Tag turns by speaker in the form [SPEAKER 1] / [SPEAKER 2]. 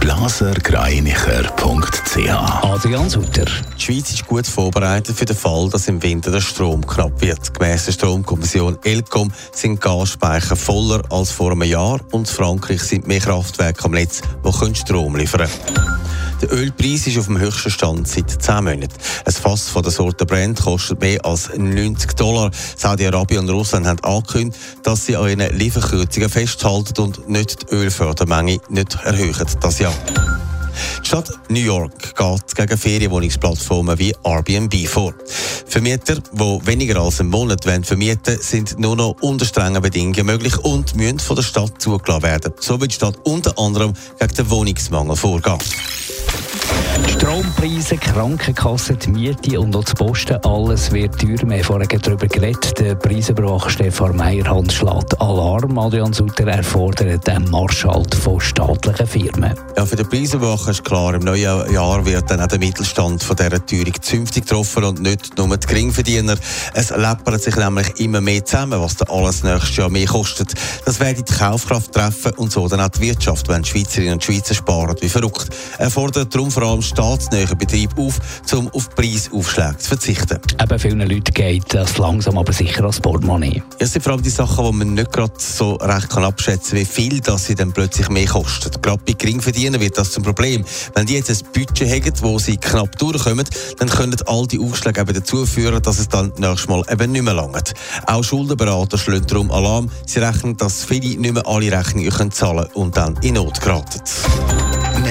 [SPEAKER 1] blasergreinicher.ch
[SPEAKER 2] Adrian Sutter.
[SPEAKER 3] Die Schweiz ist gut vorbereitet für den Fall, dass im Winter der Strom knapp wird. Gemäss der Stromkommission ELCOM sind Gasspeicher voller als vor einem Jahr und in Frankreich sind mehr Kraftwerke am Netz, die Strom liefern können. Der Ölpreis ist auf dem höchsten Stand seit 10 Monaten. Ein Fass von der Sorte Brand kostet mehr als 90 Dollar. Saudi-Arabien und Russland haben angekündigt, dass sie an ihren Lieferkürzungen festhalten und nicht die Ölfördermenge nicht erhöhen das Jahr. Die Stadt New York geht gegen Ferienwohnungsplattformen wie Airbnb vor. Vermieter, die weniger als einen Monat vermieten wollen, sind nur noch unter strengen Bedingungen möglich und müssen von der Stadt zugelassen werden. So wird die Stadt unter anderem gegen den Wohnungsmangel vorgehen.
[SPEAKER 2] Strompreise, Krankenkassen, die Miete und auch das Posten, alles wird teurer. Wir haben vorhin darüber geredet. Der Preisüberwacher Stefan Meyerhand schlägt Alarm. Adrian Sutter erfordert den Marschhalt von staatlichen Firmen.
[SPEAKER 3] Ja, für den Preisüberwacher ist klar, im neuen Jahr wird dann auch der Mittelstand von dieser Teuerung zünftig getroffen und nicht nur die Geringverdiener. Es läppert sich nämlich immer mehr zusammen, was dann alles nächstes Jahr mehr kostet. Das werde die Kaufkraft treffen und so dann auch die Wirtschaft, wenn die Schweizerinnen und Schweizer sparen wie verrückt. Er fordert darum vor allem staatsnähen Betrieb auf, um auf Preisaufschläge zu verzichten.
[SPEAKER 2] Eben vielen Leuten geht das langsam aber sicher als Portemonnaie.
[SPEAKER 3] Es sind vor allem die Sachen, die man nicht gerade so recht kann abschätzen kann, wie viel das sie dann plötzlich mehr kosten. Gerade bei Geringverdienern wird das zum Problem. Wenn die jetzt ein Budget haben, wo sie knapp durchkommen, dann können all die Aufschläge eben dazu führen, dass es dann nächstes Mal eben nicht mehr langt. Auch Schuldenberater schlagen darum Alarm. Sie rechnen, dass viele nicht mehr alle Rechnungen zahlen können und dann in Not geraten.